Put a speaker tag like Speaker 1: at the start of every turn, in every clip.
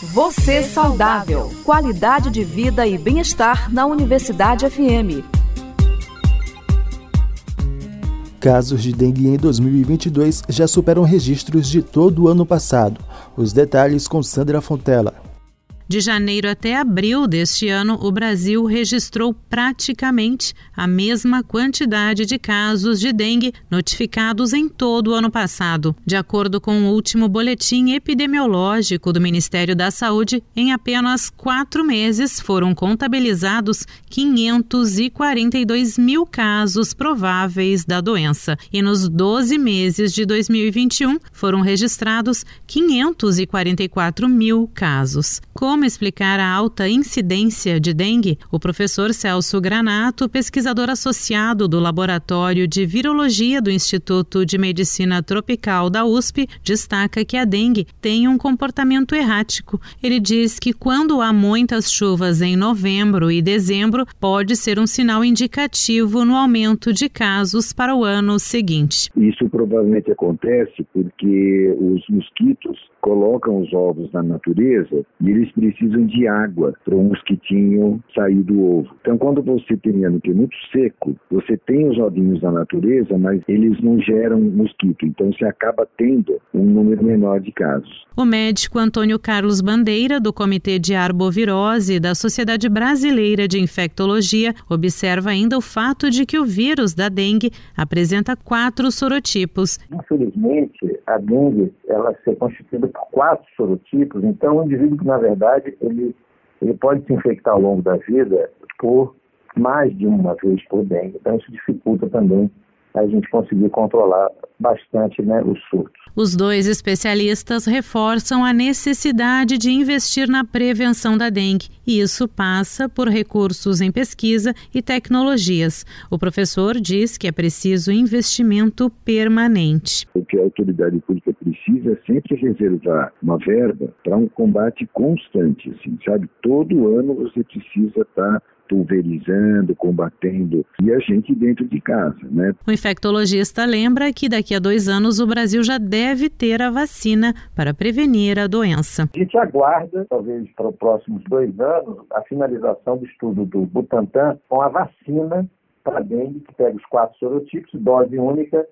Speaker 1: Você saudável. Qualidade de vida e bem-estar na Universidade FM.
Speaker 2: Casos de dengue em 2022 já superam registros de todo o ano passado. Os detalhes com Sandra Fontela.
Speaker 3: De janeiro até abril deste ano, o Brasil registrou praticamente a mesma quantidade de casos de dengue notificados em todo o ano passado. De acordo com o último boletim epidemiológico do Ministério da Saúde, em apenas quatro meses foram contabilizados 542 mil casos prováveis da doença. E nos 12 meses de 2021 foram registrados 544 mil casos. Como como explicar a alta incidência de dengue, o professor Celso Granato, pesquisador associado do Laboratório de Virologia do Instituto de Medicina Tropical da USP, destaca que a dengue tem um comportamento errático. Ele diz que quando há muitas chuvas em novembro e dezembro, pode ser um sinal indicativo no aumento de casos para o ano seguinte.
Speaker 4: Isso provavelmente acontece porque os mosquitos colocam os ovos na natureza e eles precisam de água para o mosquitinho sair do ovo. Então, quando você tem ano que é muito seco, você tem os ovinhos na natureza, mas eles não geram mosquito. Então, você acaba tendo um número menor de casos.
Speaker 3: O médico Antônio Carlos Bandeira, do Comitê de Arbovirose da Sociedade Brasileira de Infectologia, observa ainda o fato de que o vírus da dengue apresenta quatro sorotipos.
Speaker 5: Infelizmente, a dengue ela se constituída por quatro sorotipos, então o indivíduo que, na verdade, ele, ele pode se infectar ao longo da vida por mais de uma vez por dengue. Então isso dificulta também a gente conseguir controlar bastante né, os surtos.
Speaker 3: Os dois especialistas reforçam a necessidade de investir na prevenção da dengue, e isso passa por recursos em pesquisa e tecnologias. O professor diz que é preciso investimento permanente.
Speaker 4: O que a autoridade pública precisa é sempre reservar uma verba para um combate constante, assim, sabe? Todo ano você precisa estar tá pulverizando, combatendo, e a gente dentro de casa, né?
Speaker 3: O infectologista lembra que daqui a dois anos o Brasil já deve ter a vacina para prevenir a doença.
Speaker 5: A gente aguarda, talvez para os próximos dois anos, a finalização do estudo do Butantan com a vacina para dengue, que pega os quatro sorotipos, dose única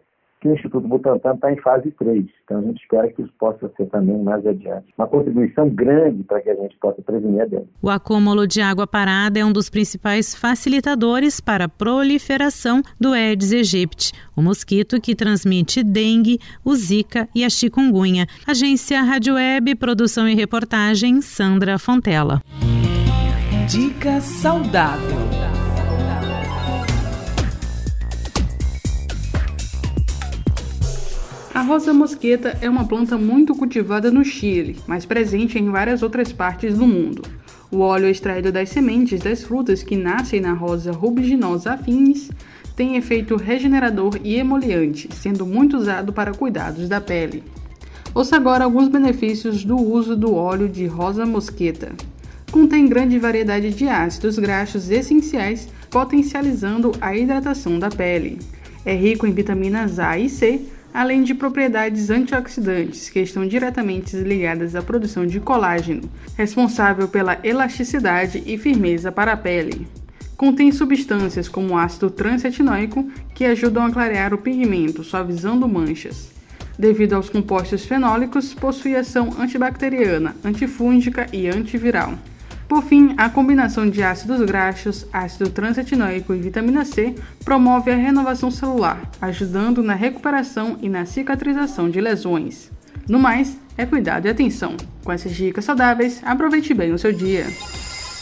Speaker 5: que o Instituto Butantan está em fase 3. Então a gente espera que isso possa ser também mais adiante. Uma contribuição grande para que a gente possa prevenir a dengue.
Speaker 3: O acúmulo de água parada é um dos principais facilitadores para a proliferação do Aedes aegypti, o mosquito que transmite dengue, o zika e a chikungunya. Agência Rádio Web, produção e reportagem Sandra Fontela.
Speaker 1: Dica saudável.
Speaker 6: Rosa mosqueta é uma planta muito cultivada no Chile, mas presente em várias outras partes do mundo. O óleo extraído das sementes das frutas que nascem na rosa rubiginosa afins tem efeito regenerador e emoliente, sendo muito usado para cuidados da pele. Ouça agora alguns benefícios do uso do óleo de rosa mosqueta. Contém grande variedade de ácidos graxos essenciais, potencializando a hidratação da pele. É rico em vitaminas A e C, além de propriedades antioxidantes que estão diretamente ligadas à produção de colágeno, responsável pela elasticidade e firmeza para a pele. Contém substâncias como ácido transetinoico que ajudam a clarear o pigmento, suavizando manchas. Devido aos compostos fenólicos, possui ação antibacteriana, antifúngica e antiviral. Por fim, a combinação de ácidos graxos, ácido transetinoico e vitamina C promove a renovação celular, ajudando na recuperação e na cicatrização de lesões. No mais, é cuidado e atenção. Com essas dicas saudáveis, aproveite bem o seu dia.